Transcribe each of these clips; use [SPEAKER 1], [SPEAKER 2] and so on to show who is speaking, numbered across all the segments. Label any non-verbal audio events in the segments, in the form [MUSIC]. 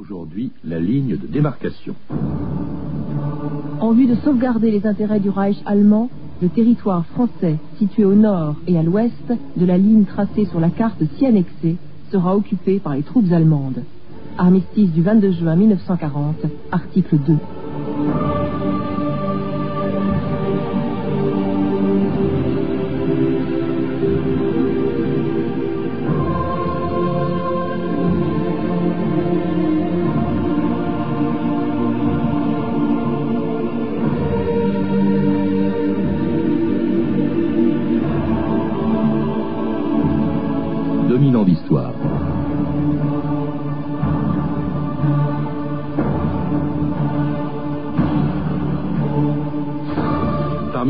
[SPEAKER 1] Aujourd'hui, la ligne de démarcation.
[SPEAKER 2] En vue de sauvegarder les intérêts du Reich allemand, le territoire français, situé au nord et à l'ouest de la ligne tracée sur la carte si annexée, sera occupé par les troupes allemandes. Armistice du 22 juin 1940, article 2.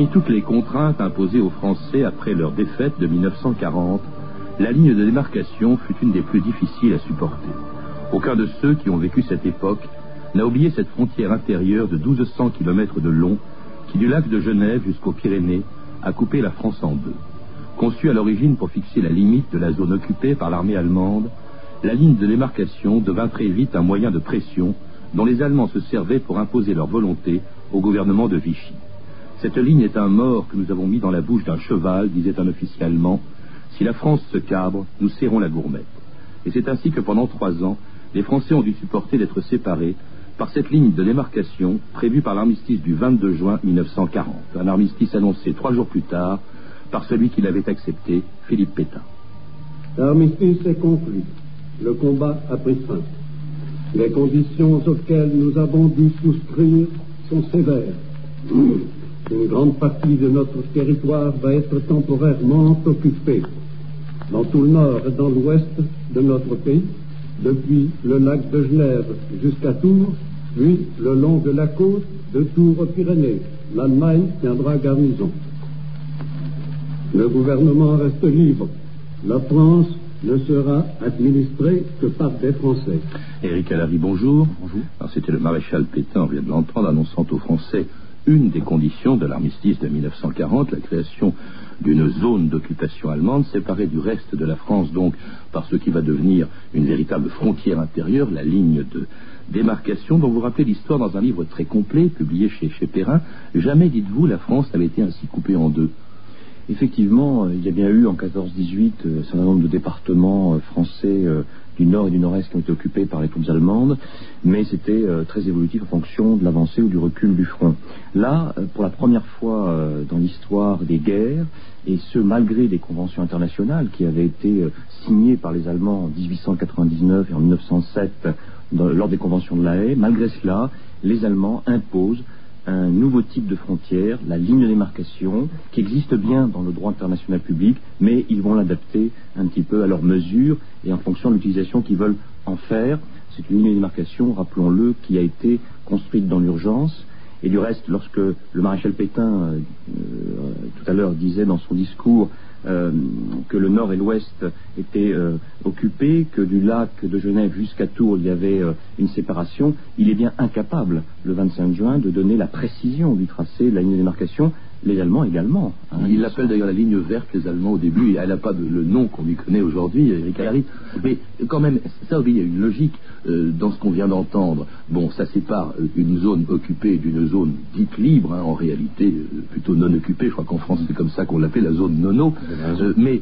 [SPEAKER 1] Parmi toutes les contraintes imposées aux Français après leur défaite de 1940, la ligne de démarcation fut une des plus difficiles à supporter. Aucun de ceux qui ont vécu cette époque n'a oublié cette frontière intérieure de 1200 km de long qui, du lac de Genève jusqu'aux Pyrénées, a coupé la France en deux. Conçue à l'origine pour fixer la limite de la zone occupée par l'armée allemande, la ligne de démarcation devint très vite un moyen de pression dont les Allemands se servaient pour imposer leur volonté au gouvernement de Vichy. Cette ligne est un mort que nous avons mis dans la bouche d'un cheval, disait un officier allemand. Si la France se cabre, nous serrons la gourmette. Et c'est ainsi que pendant trois ans, les Français ont dû supporter d'être séparés par cette ligne de démarcation prévue par l'armistice du 22 juin 1940. Un armistice annoncé trois jours plus tard par celui qui l'avait accepté, Philippe Pétain.
[SPEAKER 3] L'armistice est conclu. Le combat a pris fin. Les conditions auxquelles nous avons dû souscrire sont sévères. Une grande partie de notre territoire va être temporairement occupée. Dans tout le nord et dans l'ouest de notre pays, depuis le lac de Genève jusqu'à Tours, puis le long de la côte de Tours aux Pyrénées, l'Allemagne tiendra garnison. Le gouvernement reste libre. La France ne sera administrée que par des Français.
[SPEAKER 1] Éric Alary, bonjour. Bonjour. C'était le maréchal Pétain, on vient de l'entendre, annonçant aux Français une des conditions de l'armistice de 1940, la création d'une zone d'occupation allemande séparée du reste de la France, donc par ce qui va devenir une véritable frontière intérieure, la ligne de démarcation, dont vous rappelez l'histoire dans un livre très complet, publié chez, Perrin. Jamais, dites-vous, la France n'avait été ainsi coupée en deux.
[SPEAKER 4] Effectivement, il y a bien eu en 14-18 un certain nombre de départements français du nord et du nord-est qui ont été occupés par les troupes allemandes, mais c'était très évolutif en fonction de l'avancée ou du recul du front. Là, pour la première fois dans l'histoire des guerres, et ce malgré des conventions internationales qui avaient été signées par les Allemands en 1899 et en 1907 lors des conventions de la Haye, malgré cela, les Allemands imposent un nouveau type de frontière, la ligne de démarcation, qui existe bien dans le droit international public, mais ils vont l'adapter un petit peu à leur mesure et en fonction de l'utilisation qu'ils veulent en faire. C'est une ligne de démarcation, rappelons-le, qui a été construite dans l'urgence. Et du reste, lorsque le maréchal Pétain, euh, tout à l'heure, disait dans son discours euh, que le nord et l'ouest étaient euh, occupés, que du lac de Genève jusqu'à Tours, il y avait euh, une séparation, il est bien incapable, le 25 juin, de donner la précision du tracé de la ligne de démarcation, les Allemands également.
[SPEAKER 1] Hein, il l'appelle d'ailleurs la ligne verte, les Allemands, au début, elle n'a pas de, le nom qu'on lui connaît aujourd'hui, Eric Alary. Mais quand même, ça, il y a une logique euh, dans ce qu'on vient d'entendre. Bon, ça sépare une zone occupée d'une zone dite libre, hein, en réalité, euh, plutôt non occupée. Je crois qu'en France, c'est comme ça qu'on l'appelle la zone nono. Euh, mais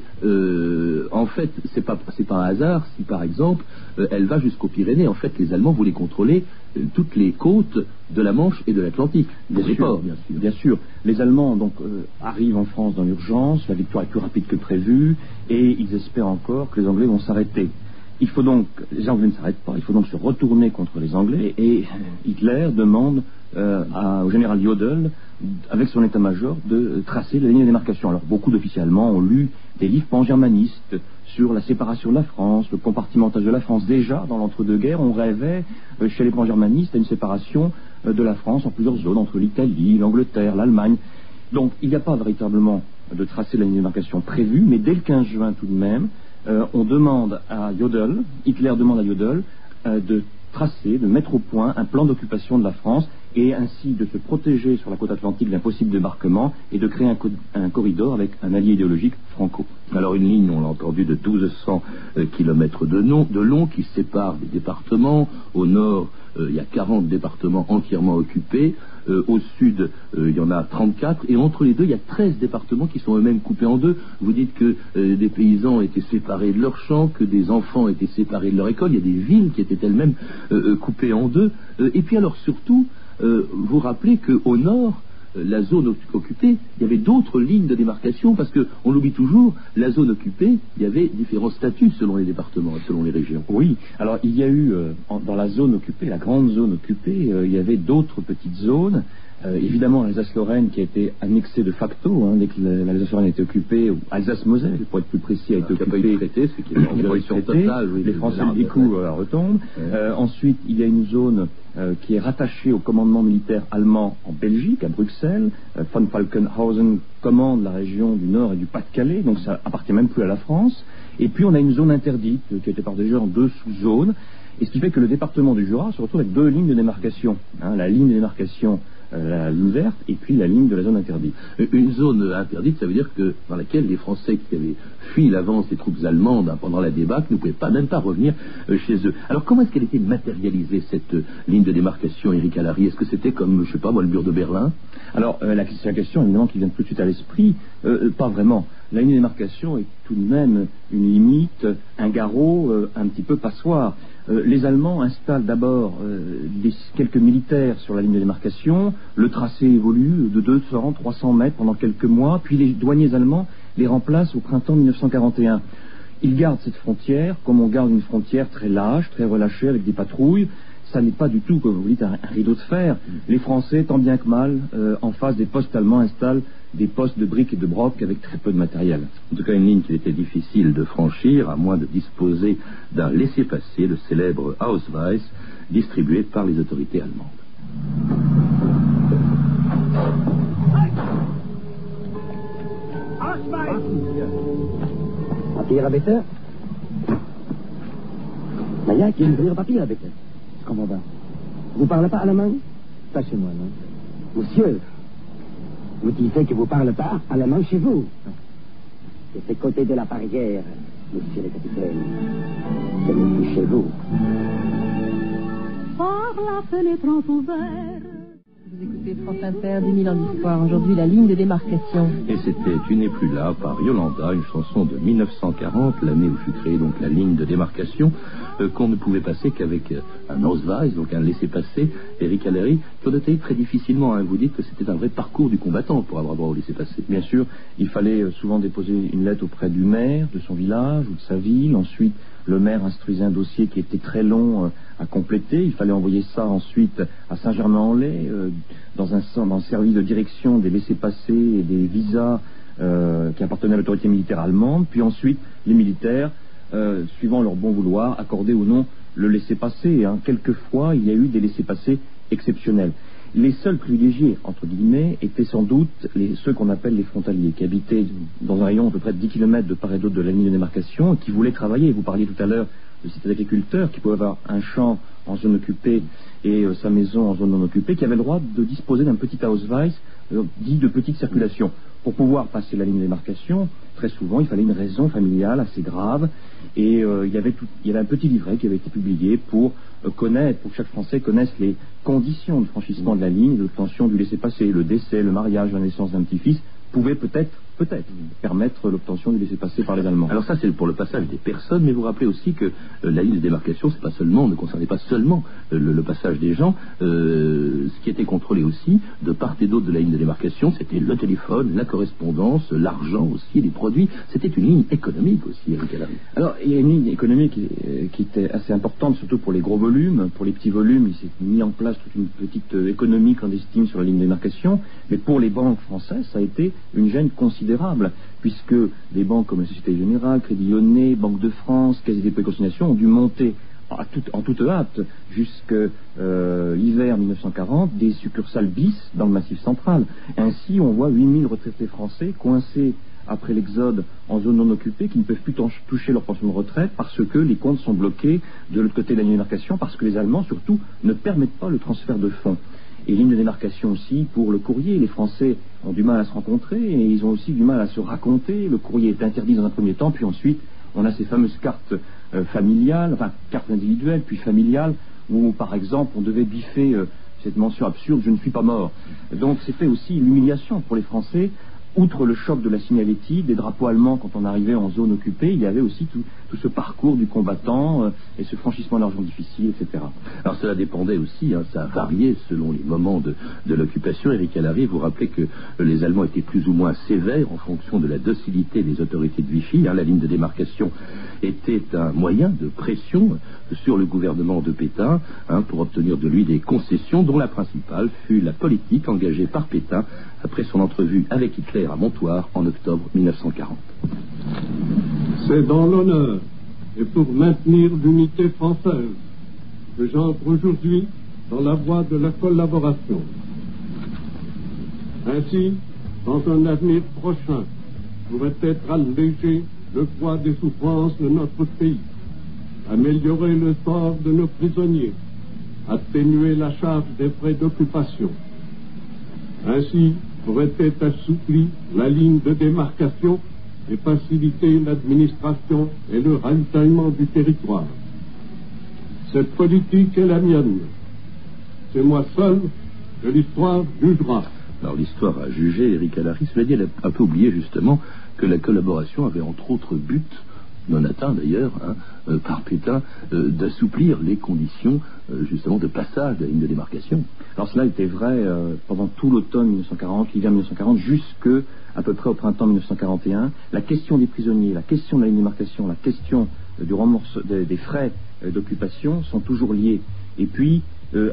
[SPEAKER 1] en fait, c'est pas, pas un hasard si, par exemple, elle va jusqu'aux Pyrénées. En fait, les Allemands voulaient contrôler toutes les côtes de la Manche et de l'Atlantique, des
[SPEAKER 4] bien
[SPEAKER 1] ports,
[SPEAKER 4] bien sûr. Bien sûr. Les Allemands donc euh, arrivent en France dans l'urgence, la victoire est plus rapide que prévu, et ils espèrent encore que les Anglais vont s'arrêter. Il faut donc, les Anglais ne s'arrêtent pas, il faut donc se retourner contre les Anglais, et Hitler demande euh, à, au général Jodl, avec son état-major, de tracer la ligne de démarcation. Alors beaucoup d'officiers allemands ont lu des livres pan-germanistes sur la séparation de la France, le compartimentage de la France. Déjà, dans l'entre-deux-guerres, on rêvait, euh, chez les pan-germanistes, à une séparation euh, de la France en plusieurs zones, entre l'Italie, l'Angleterre, l'Allemagne. Donc, il n'y a pas véritablement de tracé de la ligne de démarcation prévue, mais dès le 15 juin tout de même, on demande à Jodl, Hitler demande à Jodl, de tracer, de mettre au point un plan d'occupation de la France et ainsi de se protéger sur la côte atlantique d'un possible débarquement et de créer un, corridor avec un allié idéologique franco.
[SPEAKER 1] Alors une ligne, on l'a entendu, de 1200 euh, km de, de long qui sépare des départements. Au nord, euh, il y a 40 départements entièrement occupés. Euh, au sud, il y en a 34. Et entre les deux, il y a 13 départements qui sont eux-mêmes coupés en deux. Vous dites que des paysans étaient séparés de leurs champs, que des enfants étaient séparés de leur école. Il y a des villes qui étaient elles-mêmes coupées en deux. et puis alors surtout, vous rappelez qu'au nord, euh, la zone occupée, il y avait d'autres lignes de démarcation, parce qu'on l'oublie toujours, la zone occupée, il y avait différents statuts selon les départements, selon les régions.
[SPEAKER 4] Oui, alors il y a eu, euh, dans la zone occupée, la grande zone occupée, euh, il y avait d'autres petites zones, euh, évidemment, Alsace-Lorraine qui a été annexée de facto, hein, dès que l'Alsace-Lorraine a été occupée, ou Alsace-Moselle, pour être plus précis, a été occupée.
[SPEAKER 1] Qui a pas eu traité, ce qui est
[SPEAKER 4] en totale. Oui, les Français, du coup, euh, retombent. Euh, ensuite, il y a une zone euh, qui est rattachée au commandement militaire allemand en Belgique, à Bruxelles. von Falkenhausen commande la région du Nord et du Pas-de-Calais, donc ça appartient même plus à la France. Et puis, on a une zone interdite qui a été partagée en deux sous-zones. Et ce qui fait que le département du Jura se retrouve avec deux lignes de démarcation. Hein, la ligne de démarcation la et puis la ligne de la zone interdite.
[SPEAKER 1] Euh, une zone interdite, ça veut dire que dans laquelle les Français qui avaient fui l'avance des troupes allemandes hein, pendant la débâcle ne pouvaient pas même pas revenir euh, chez eux. Alors comment est-ce qu'elle était matérialisée cette ligne de démarcation, Eric Allary Est-ce que c'était comme, je sais pas moi, le mur de Berlin?
[SPEAKER 4] Alors la, la, question évidemment qui vient tout de suite à l'esprit, pas vraiment. La ligne de démarcation est tout de même une limite, un garrot, un petit peu passoire. Euh, les Allemands installent d'abord euh, quelques militaires sur la ligne de démarcation. Le tracé évolue de 200, 300 mètres pendant quelques mois. Puis les douaniers allemands les remplacent au printemps 1941. Ils gardent cette frontière comme on garde une frontière très lâche, très relâchée avec des patrouilles ça n'est pas du tout, comme vous dites, un, rideau de fer. Les Français, tant bien que mal, euh, en face des postes allemands, installent des postes de briques et de broc avec très peu de matériel.
[SPEAKER 1] En tout cas, une ligne qu'il était difficile de franchir, à moins de disposer d'un laissez-passer, le célèbre Ausweis, distribué par les autorités allemandes.
[SPEAKER 5] Papier à bitte. Maya, qui ouvrir papier à commandant. Vous parlez pas allemand? Pas chez moi, non. Monsieur, vous dites que vous parlez pas allemand chez vous. De ce côté de la barrière, monsieur le capitaine. C'est chez vous.
[SPEAKER 2] Par la fenêtre ouverte. Vous écoutez France Inter, 10 000 ans d'histoire. Aujourd'hui, la ligne de démarcation.
[SPEAKER 1] Et c'était Tu n'es plus là par Yolanda, une chanson de 1940, l'année où fut créée donc la ligne de démarcation, euh, qu'on ne pouvait passer qu'avec euh, un Ausweis, donc un laissez-passer, Eric Allery, qui été très difficilement. Hein. Vous dites que c'était un vrai parcours du combattant pour avoir droit au laissez-passer.
[SPEAKER 4] Bien sûr, il fallait euh, souvent déposer une lettre auprès du maire de son village ou de sa ville. Ensuite, le maire instruisait un dossier qui était très long à compléter. Il fallait envoyer ça ensuite à Saint-Germain-en-Laye, euh, dans, un, dans un service de direction des laissés-passer et des visas euh, qui appartenaient à l'autorité militaire allemande. Puis ensuite, les militaires, euh, suivant leur bon vouloir, accordaient ou non le laissez-passer. Hein. Quelquefois, il y a eu des laissés-passer exceptionnels. Les seuls privilégiés, entre guillemets, étaient sans doute ceux qu'on appelle les frontaliers, qui habitaient dans un rayon à peu près de 10 km de part et d'autre de la ligne de démarcation et qui voulaient travailler. Vous parliez tout à l'heure de ces agriculteurs qui pouvaient avoir un champ en zone occupée et euh, sa maison en zone non occupée, qui avaient le droit de disposer d'un petit Ausweis euh, dit de petite circulation. Pour pouvoir passer la ligne de démarcation, très souvent, il fallait une raison familiale assez grave et euh, il, y avait il y avait un petit livret qui avait été publié pour connaître, pour que chaque Français connaisse les conditions de franchissement de la ligne, l'obtention du laissez-passer, le décès, le mariage, la naissance d'un petit-fils, pouvaient peut-être peut-être permettre l'obtention du laissez-passer par les Allemands.
[SPEAKER 1] Alors ça, c'est pour le passage des personnes, mais vous rappelez aussi que euh, la ligne de démarcation, c'est pas seulement, ne concernait pas seulement euh, le, passage des gens. Euh, ce qui était contrôlé aussi, de part et d'autre de la ligne de démarcation, c'était le téléphone, la correspondance, l'argent aussi, les produits. C'était une ligne économique aussi, Eric
[SPEAKER 4] Alors, il y a une ligne économique qui, qui, était assez importante, surtout pour les gros volumes. Pour les petits volumes, il s'est mis en place toute une petite économie clandestine sur la ligne de démarcation. Mais pour les banques françaises, ça a été une gêne considérable puisque des banques comme la Société Générale, Crédit Lyonnais, Banque de France, Caisse des dépôts ont dû monter en toute hâte jusqu'à euh, l'hiver 1940 des succursales bis dans le Massif central. Ainsi, on voit 8000 retraités français coincés après l'exode en zone non occupée qui ne peuvent plus toucher leur pension de retraite parce que les comptes sont bloqués de l'autre côté de la démarcation, parce que les Allemands surtout ne permettent pas le transfert de fonds. Et ligne de démarcation aussi pour le courrier. Les Français ont du mal à se rencontrer et ils ont aussi du mal à se raconter. Le courrier est interdit dans un premier temps, puis ensuite on a ces fameuses cartes euh, familiales, enfin cartes individuelles, puis familiales, où par exemple on devait biffer euh, cette mention absurde je ne suis pas mort. Donc c'était aussi l'humiliation pour les Français outre le choc de la signalétique, des drapeaux allemands quand on arrivait en zone occupée, il y avait aussi tout, ce parcours du combattant euh, et ce franchissement d'argent difficile, etc.
[SPEAKER 1] Alors cela dépendait aussi, hein, ça variait selon les moments de, l'occupation. Eric Allary, vous rappelez que les Allemands étaient plus ou moins sévères en fonction de la docilité des autorités de Vichy. Hein. la ligne de démarcation était un moyen de pression sur le gouvernement de Pétain hein, pour obtenir de lui des concessions, dont la principale fut la politique engagée par Pétain après son entrevue avec Hitler à Montoire en octobre 1940.
[SPEAKER 3] C'est dans l'honneur et pour maintenir l'unité française que j'entre aujourd'hui dans la voie de la collaboration. Ainsi, dans un avenir prochain, pourrait être allégé le poids des souffrances de notre pays, améliorer le sort de nos prisonniers, atténuer la charge des frais d'occupation. Ainsi, pourrait être assouplie la ligne de démarcation et faciliter l'administration et le ravitaillement du territoire. Cette politique est la mienne. C'est moi seul que l'histoire jugera.
[SPEAKER 1] Alors l'histoire a jugé Eric Allary. Cela dit, elle a un peu oublié justement que la collaboration avait entre autres buts non atteint d'ailleurs hein, euh, par Pétain, euh, d'assouplir les conditions euh, justement de passage de la ligne de démarcation.
[SPEAKER 4] Alors cela était vrai pendant tout l'automne 1940, l'hiver 1940, jusque à peu près au printemps 1941. La question des prisonniers, la question de la ligne de démarcation, la question du rembourse, des, frais d'occupation sont toujours liées. Et puis,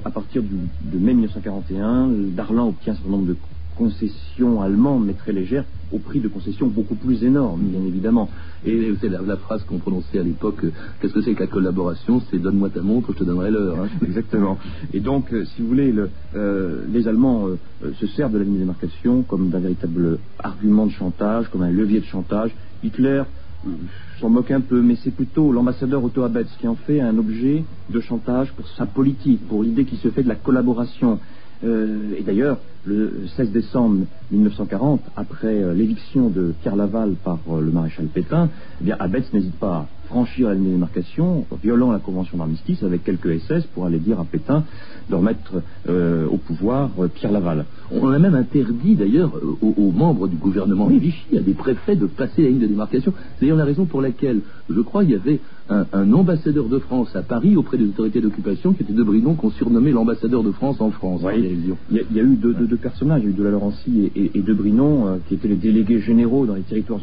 [SPEAKER 4] à partir de mai 1941, Darlan obtient un certain nombre de concessions allemandes, mais très légères, au prix de concessions beaucoup plus énormes, bien évidemment.
[SPEAKER 1] Et c'est la, phrase qu'on prononçait à l'époque, euh, qu'est-ce que c'est que la collaboration? C'est donne-moi ta montre, je te donnerai l'heure. Hein.
[SPEAKER 4] Exactement. Et donc, euh, si vous voulez, euh, les Allemands se servent de la ligne de démarcation comme d'un véritable argument de chantage, comme un levier de chantage. Hitler s'en moque un peu, mais c'est plutôt l'ambassadeur Otto Abetz qui en fait un objet de chantage pour sa politique, pour l'idée qui se fait de la collaboration. Et d'ailleurs, le 16 décembre 1940, après euh, l'éviction de Pierre Laval par euh, le maréchal Pétain, eh bien, Abetz n'hésite pas à franchir la démarcation, violant la convention d'armistice avec quelques SS pour aller dire à Pétain de remettre euh, au pouvoir Pierre Laval.
[SPEAKER 1] On a même interdit d'ailleurs aux, membres du gouvernement Vichy, à des préfets, de passer la ligne de démarcation. C'est d'ailleurs la raison pour laquelle, je crois, il y avait un, ambassadeur de France à Paris auprès des autorités d'occupation qui était de Brinon, qu'on surnommait l'ambassadeur de France en France.
[SPEAKER 4] il, y a, eu deux, deux, deux personnages, il y a eu de la Laurencie et, de Brinon, euh, qui étaient les délégués généraux dans les territoires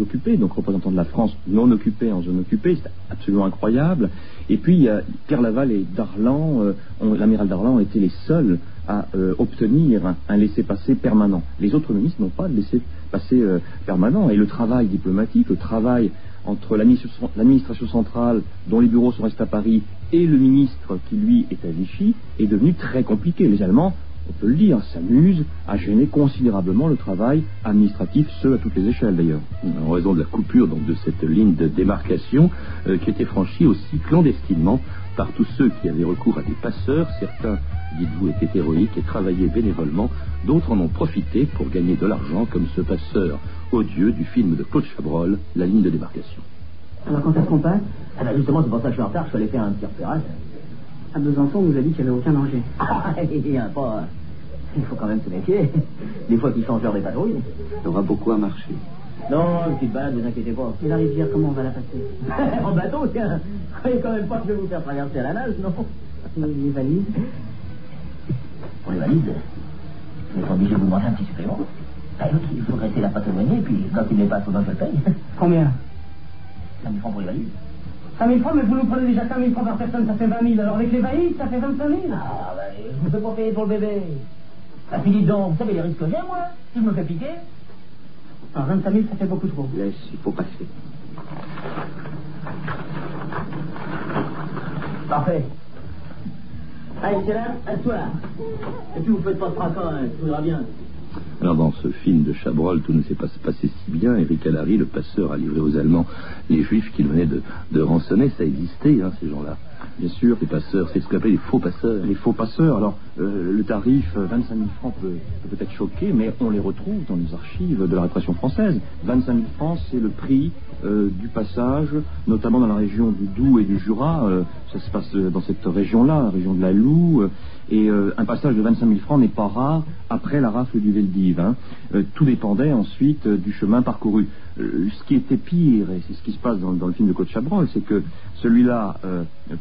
[SPEAKER 4] occupés, donc représentants de la France non occupée en zone occupée, c'était absolument incroyable. Et puis Pierre Laval et Darlan, euh, l'amiral Darlan, été les seuls à euh, obtenir un, laissez-passer permanent. Les autres ministres n'ont pas de laissez-passer permanent. Et le travail diplomatique, le travail entre l'administration centrale, dont les bureaux sont restés à Paris, et le ministre qui, lui, est à Vichy, est devenu très compliqué. Les Allemands, on peut le dire, s'amusent à gêner considérablement le travail administratif, ce à toutes les échelles d'ailleurs.
[SPEAKER 1] En raison de la coupure donc, de cette ligne de démarcation euh, qui était franchie aussi clandestinement par tous ceux qui avaient recours à des passeurs, certains, dites-vous, étaient héroïques et travaillaient bénévolement, d'autres en ont profité pour gagner de l'argent, comme ce passeur odieux du film de Claude Chabrol, La ligne de démarcation.
[SPEAKER 5] Alors quand est-ce qu'on passe? Ah ben Justement, c'est pour ça que je suis en retard, je suis allé faire un petit repérage.
[SPEAKER 6] À deux enfants, on vous a dit qu'il n'y avait aucun danger. [LAUGHS]
[SPEAKER 5] Ah, pas... Il faut quand même se méfier. Des fois qu'ils changent l'heure des patrouilles.
[SPEAKER 6] Il y aura beaucoup à marcher.
[SPEAKER 5] Non, une petite balade, ne vous inquiétez pas.
[SPEAKER 6] Et la rivière, comment on va la passer
[SPEAKER 5] En bateau, tiens. Croyez quand même pas que je vais vous faire traverser à la nage, non
[SPEAKER 6] les valises
[SPEAKER 5] Pour les valises, je être obligé de vous demander un petit supplément. Ah, il faut rester la patte et puis quand il n'est pas souvent, je le paye.
[SPEAKER 6] Combien
[SPEAKER 5] 5 000 francs pour les valises.
[SPEAKER 6] 5 000 francs, mais vous nous prenez déjà 5 000 francs par personne, ça fait 20 000. Alors avec les valises, ça fait 25 000.
[SPEAKER 5] Ah, ben, je ne peux pas payer pour le bébé. Ah, puis dis donc, vous savez les risques que j'ai, moi Si je me fais piquer
[SPEAKER 6] Alors 25 000, ça fait beaucoup trop. Laisse, il faut passer.
[SPEAKER 5] Parfait. Allez, c'est là, à toi. Et puis vous faites pas de fracas, hein, tout ira bien.
[SPEAKER 1] Alors dans ce film de Chabrol, tout ne s'est pas passé si bien. Eric Allary, le passeur, a livré aux Allemands les Juifs qu'il venait de, de rançonner. Ça existait, hein, ces gens-là.
[SPEAKER 4] Bien sûr.
[SPEAKER 1] Les passeurs, c'est ce qu'on appelle les faux passeurs.
[SPEAKER 4] Les faux passeurs. Alors, euh, le tarif, 25 000 francs peut, peut être choquer, mais on les retrouve dans les archives de la répression française. 25 000 francs, c'est le prix euh, du passage, notamment dans la région du Doubs et du Jura. Euh, ça se passe dans cette région-là, la région de la Loue. et un passage de 25 000 francs n'est pas rare après la rafle du Veldiv. Hein. tout dépendait ensuite du chemin parcouru. ce qui était pire, et c'est ce qui se passe dans, le film de Côte Chabrol, c'est que celui-là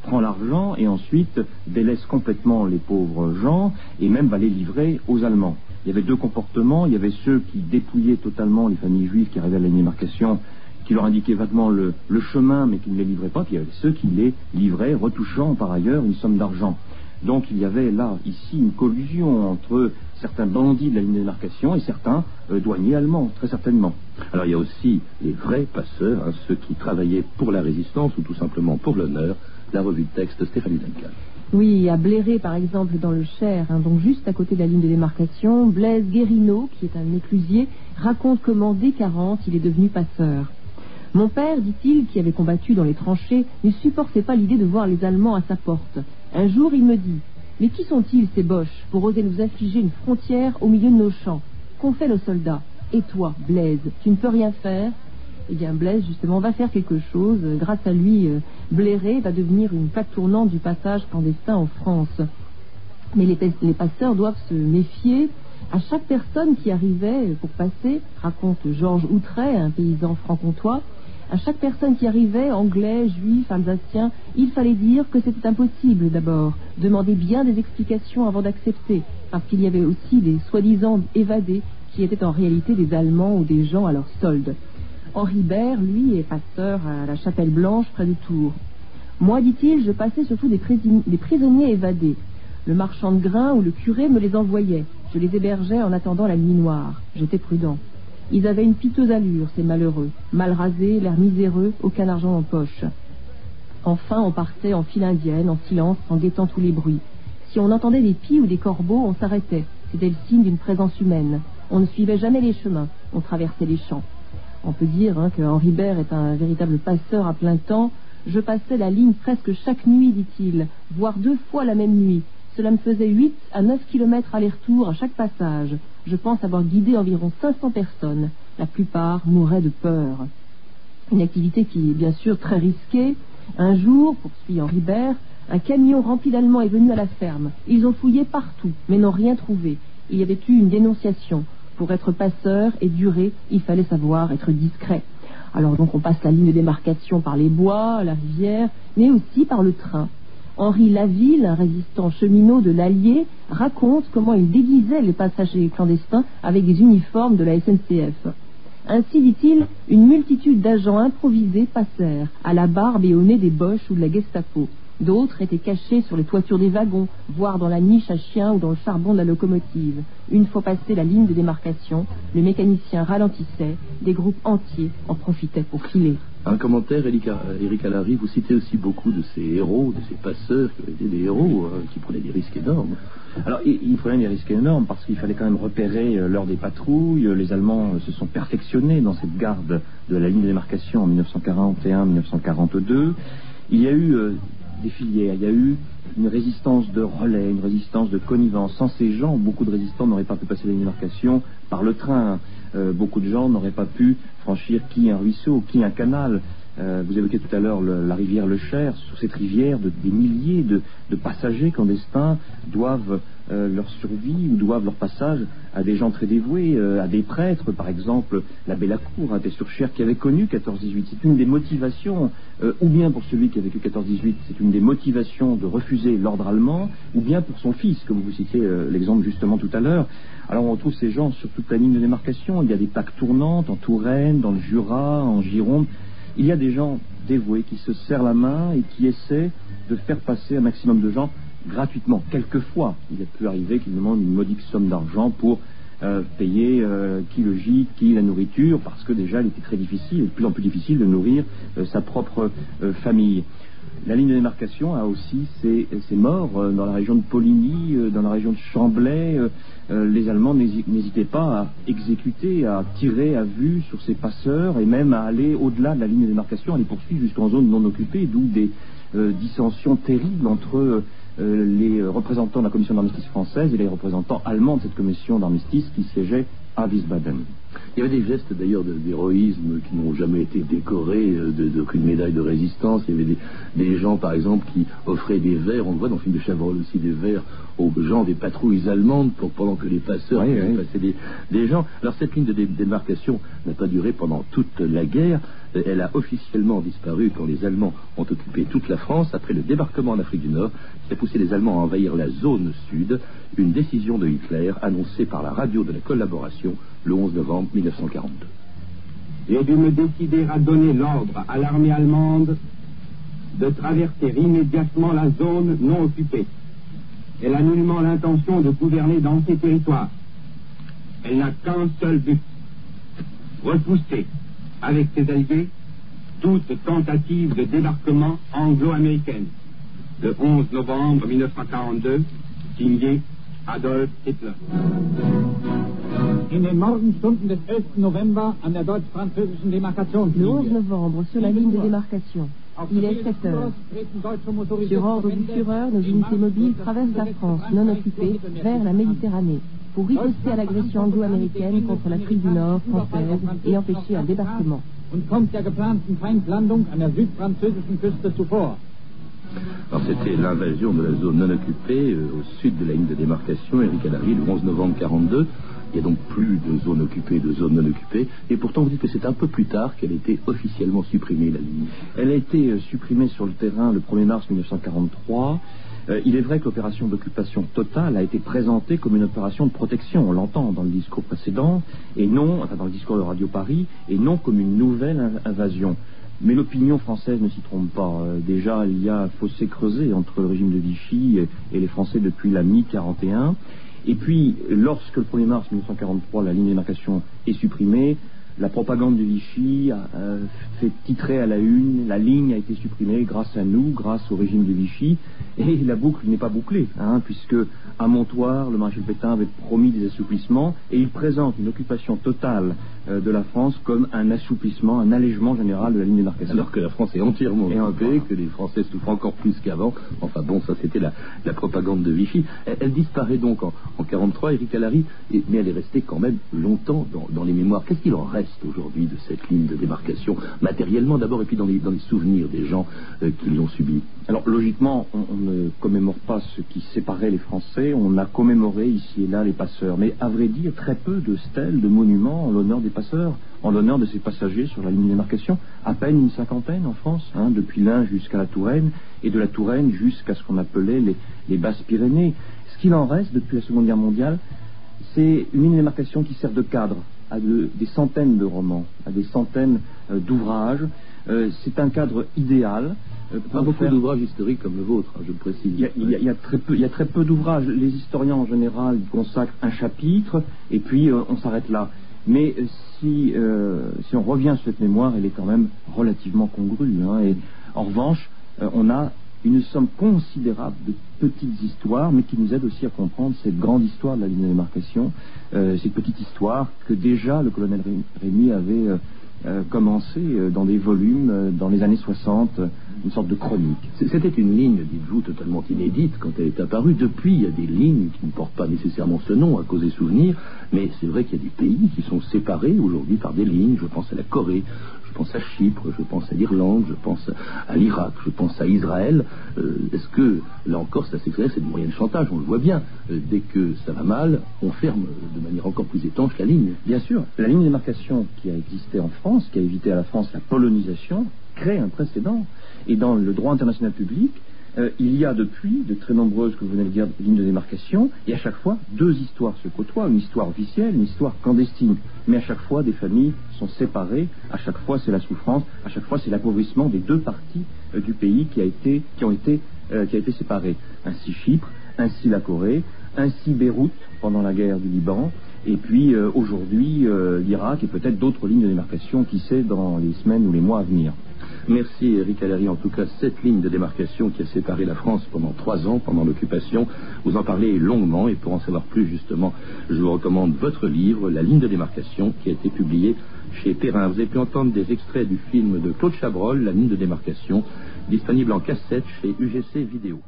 [SPEAKER 4] prend l'argent et ensuite délaisse complètement les pauvres gens et même va les livrer aux Allemands. Il y avait deux comportements. Il y avait ceux qui dépouillaient totalement les familles juives qui arrivaient à la démarcation, qui leur indiquaient vaguement le, chemin, mais qui ne les livraient pas. Puis il y avait ceux qui les livraient, retouchant par ailleurs une somme d'argent. Donc il y avait là, ici, une collusion entre certains bandits de la ligne de démarcation et certains euh, douaniers allemands, très certainement.
[SPEAKER 1] Alors il y a aussi les vrais passeurs, hein, ceux qui travaillaient pour la résistance ou tout simplement pour l'honneur, la revue de texte Stéphanie Duncan.
[SPEAKER 2] Oui, à Bléré, par exemple, dans le Cher, hein, donc juste à côté de la ligne de démarcation, Blaise Guérino, qui est un éclusier, raconte comment, dès 40, il est devenu passeur. Mon père, dit-il, qui avait combattu dans les tranchées, ne supportait pas l'idée de voir les Allemands à sa porte. Un jour, il me dit Mais qui sont-ils, ces boches, pour oser nous infliger une frontière au milieu de nos champs? Qu'ont fait nos soldats? Et toi, Blaise, tu ne peux rien faire? Eh bien Blaise justement va faire quelque chose. Grâce à lui, euh, Bléré va devenir une plaque tournante du passage clandestin en France. Mais les, les, passeurs doivent se méfier. À chaque personne qui arrivait pour passer, raconte Georges Outret, un paysan franc-comtois, à chaque personne qui arrivait, anglais, juif, alsacien, il fallait dire que c'était impossible d'abord, demander bien des explications avant d'accepter, parce qu'il y avait aussi des soi-disant évadés qui étaient en réalité des Allemands ou des gens à leur solde. Henri Bert, lui, est pasteur à la Chapelle Blanche près de Tours. Moi, dit-il, je passais surtout des, des, prisonniers évadés. Le marchand de grains ou le curé me les envoyait. Je les hébergeais en attendant la nuit noire. J'étais prudent. Ils avaient une piteuse allure, ces malheureux, mal rasés, l'air miséreux, aucun argent en poche. Enfin, on partait en file indienne, en silence, en guettant tous les bruits. Si on entendait des pies ou des corbeaux, on s'arrêtait. C'était le signe d'une présence humaine. On ne suivait jamais les chemins, on traversait les champs. On peut dire hein, que Henri Bert est un véritable passeur à plein temps. Je passais la ligne presque chaque nuit, dit-il, voire deux fois la même nuit. Cela me faisait 8 à 9 kilomètres aller-retour à chaque passage. Je pense avoir guidé environ 500 personnes. La plupart mouraient de peur. Une activité qui est bien sûr très risquée. Un jour, poursuit Henri un camion rempli d'Allemands est venu à la ferme. Ils ont fouillé partout, mais n'ont rien trouvé. Il y avait eu une dénonciation. Pour être passeur et durer, il fallait savoir être discret. Alors donc on passe la ligne de démarcation par les bois, la rivière, mais aussi par le train. Henri Laville, un résistant cheminot de l'Allier, raconte comment il déguisait les passagers clandestins avec des uniformes de la SNCF. Ainsi, dit-il, une multitude d'agents improvisés passèrent, à la barbe et au nez des Boches ou de la Gestapo. D'autres étaient cachés sur les toitures des wagons, voire dans la niche à chien ou dans le charbon de la locomotive. Une fois passée la ligne de démarcation, le mécanicien ralentissait, des groupes entiers en profitaient pour filer.
[SPEAKER 1] Un commentaire, Eric Allary, vous citez aussi beaucoup de ces héros, de ces passeurs qui étaient des héros, hein, qui prenaient des risques énormes.
[SPEAKER 4] Alors, ils prenaient des risques énormes parce qu'il fallait quand même repérer euh, lors des patrouilles. Les Allemands euh, se sont perfectionnés dans cette garde de la ligne de démarcation en 1941-1942. Il y a eu euh, des filières. Il y a eu une résistance de relais, une résistance de connivence. Sans ces gens, beaucoup de résistants n'auraient pas pu passer la démarcation par le train. Euh, beaucoup de gens n'auraient pas pu franchir qui un ruisseau, qui un canal. Euh, vous évoquez tout à l'heure la rivière Le Cher. Sur cette rivière, des milliers de, passagers clandestins doivent euh, leur survie ou doivent leur passage à des gens très dévoués, à des prêtres, par exemple la Bellacour, à des Cher qui avait connu 14-18. C'est une des motivations, ou bien pour celui qui a vécu 14-18, c'est une des motivations de refuser l'ordre allemand, ou bien pour son fils, comme vous citiez l'exemple justement tout à l'heure. Alors on retrouve ces gens sur toute la ligne de démarcation. Il y a des plaques tournantes en Touraine, dans le Jura, en Gironde. Il y a des gens dévoués qui se serrent la main et qui essaient de faire passer un maximum de gens gratuitement. Quelquefois, il a pu arriver qu'ils demandent une modique somme d'argent pour euh, payer euh, qui le gîte, qui la nourriture, parce que déjà il était très difficile, de plus en plus difficile de nourrir euh, sa propre famille. La ligne de démarcation a aussi ses, morts euh, dans la région de Poligny, euh, dans la région de Chamblay. Euh, les Allemands n'hésitaient pas à exécuter, à tirer à vue sur ces passeurs et même à aller au-delà de la ligne de démarcation, à les poursuivre jusqu'en zone non occupée, d'où des dissensions terribles entre les représentants de la commission d'armistice française et les représentants allemands de cette commission d'armistice qui siégeait à Wiesbaden.
[SPEAKER 1] Il y avait des gestes d'ailleurs d'héroïsme qui n'ont jamais été décorés euh, d'aucune médaille de résistance. Il y avait des, gens, par exemple, qui offraient des verres, on le voit dans le film de Chabrol aussi, des verres aux gens des patrouilles allemandes pour, pendant que les passeurs passaient des, gens. Alors cette ligne de démarcation n'a pas duré pendant toute la guerre. Elle a officiellement disparu quand les Allemands ont occupé toute la France après le débarquement en Afrique du Nord qui a poussé les Allemands à envahir la zone sud, une décision de Hitler annoncée par la radio de la collaboration le 11 novembre 1942.
[SPEAKER 7] J'ai dû me décider à donner l'ordre à l'armée allemande de traverser immédiatement la zone non occupée. Elle a nullement l'intention de gouverner dans ces territoires. Elle n'a qu'un seul but, repousser avec ses alliés toute tentative de débarquement anglo-américaine. Le 11 novembre 1942, signé Adolf Hitler.
[SPEAKER 6] In den Morgenstunden des 11. November an der deutsch-französischen
[SPEAKER 2] Le 11 novembre, sur la ligne de démarcation. Il est 7 heures. Sur ordre du Führer, nos unités mobiles traversent la France, non occupée, vers la Méditerranée, pour riposter à l'agression anglo-américaine contre l'Afrique du Nord française et empêcher un débarquement.
[SPEAKER 1] Alors c'était l'invasion de la zone non occupée euh, au sud de la ligne de démarcation, Eric Alary, le 11 novembre 42. Il n'y a donc plus de zone occupée, de zone non occupée. Et pourtant, vous dites que c'est un peu plus tard qu'elle a été officiellement supprimée, la ligne.
[SPEAKER 4] Elle a été euh, supprimée sur le terrain le 1er mars 1943. Euh, il est vrai que l'opération d'occupation totale a été présentée comme une opération de protection, on l'entend dans le discours précédent, et non, enfin dans le discours de Radio Paris, et non comme une nouvelle invasion. Mais l'opinion française ne s'y trompe pas. Euh, déjà, il y a un fossé creusé entre le régime de Vichy et les Français depuis la mi-41. Et puis, lorsque le 1er mars 1943, la ligne démarcation est supprimée, la propagande de Vichy a, fait titrer à la une, la ligne a été supprimée grâce à nous, grâce au régime de Vichy, et la boucle n'est pas bouclée, hein, puisque à Montoire, le maréchal Pétain avait promis des assouplissements, et il présente une occupation totale euh, de la France comme un assouplissement, un allègement général de la ligne de démarcation.
[SPEAKER 1] Alors que la France est entièrement occupée, que les Français souffrent encore plus qu'avant. Enfin bon, ça c'était la, propagande de Vichy. Elle, disparaît donc en, 1943, Eric Allary, mais elle est restée quand même longtemps dans, les mémoires. Qu'est-ce qu'il en reste? Aujourd'hui de cette ligne de démarcation, matériellement d'abord, et puis dans les, souvenirs des gens euh, qui l'ont subi
[SPEAKER 4] Alors logiquement, on, ne commémore pas ce qui séparait les Français, on a commémoré ici et là les passeurs, mais à vrai dire, très peu de stèles, de monuments en l'honneur des passeurs, en l'honneur de ces passagers sur la ligne de démarcation. À peine une cinquantaine en France, hein, depuis l'Ain jusqu'à la Touraine, et de la Touraine jusqu'à ce qu'on appelait les, les Basses-Pyrénées. Ce qu'il en reste depuis la Seconde Guerre mondiale, c'est une ligne de démarcation qui sert de cadre à des centaines de romans, à des centaines euh, d'ouvrages. Euh, c'est un cadre idéal.
[SPEAKER 1] Euh, pas beaucoup d'ouvrages historiques comme le vôtre, hein, je le précise.
[SPEAKER 4] Il y a, très peu, il y a très peu d'ouvrages. Les historiens en général consacrent un chapitre et puis on s'arrête là. Mais si, si on revient sur cette mémoire, elle est quand même relativement congrue. Hein. et en revanche, on a une somme considérable de petites histoires, mais qui nous aide aussi à comprendre cette grande histoire de la ligne de démarcation, euh, cette petite histoire que déjà le colonel Rémy avait euh, euh, commencé dans des volumes dans les années 60, une sorte de chronique.
[SPEAKER 1] C'était une ligne, dites-vous, totalement inédite quand elle est apparue. Depuis, il y a des lignes qui ne portent pas nécessairement ce nom à cause des souvenirs, mais c'est vrai qu'il y a des pays qui sont séparés aujourd'hui par des lignes. Je pense à la Corée, je pense à Chypre, je pense à l'Irlande, je pense à l'Irak, je pense à Israël. Euh, est-ce que, là encore, ça s'exerce, c'est du moyen de chantage, on le voit bien. Euh, dès que ça va mal, on ferme de manière encore plus étanche la ligne.
[SPEAKER 4] Bien sûr, la ligne de démarcation qui a existé en France, qui a évité à la France la polonisation, crée un précédent. Et dans le droit international public, euh, il y a depuis de très nombreuses, que vous venez de dire, lignes de démarcation, et à chaque fois, deux histoires se côtoient, une histoire officielle, une histoire clandestine. Mais à chaque fois, des familles sont séparées, à chaque fois, c'est la souffrance, à chaque fois, c'est l'appauvrissement des deux parties euh, du pays qui, a été, qui, ont été, euh, été séparées. Ainsi Chypre, ainsi la Corée, ainsi Beyrouth pendant la guerre du Liban, Et puis euh, aujourd'hui, euh, l'Irak et peut-être d'autres lignes de démarcation, qui sait, dans les semaines ou les mois à venir.
[SPEAKER 1] Merci Eric Allery. En tout cas, cette ligne de démarcation qui a séparé la France pendant trois ans, pendant l'occupation, vous en parlez longuement et pour en savoir plus justement, je vous recommande votre livre, La ligne de démarcation, qui a été publié chez Perrin. Vous avez pu entendre des extraits du film de Claude Chabrol, La ligne de démarcation, disponible en cassette chez UGC Vidéo.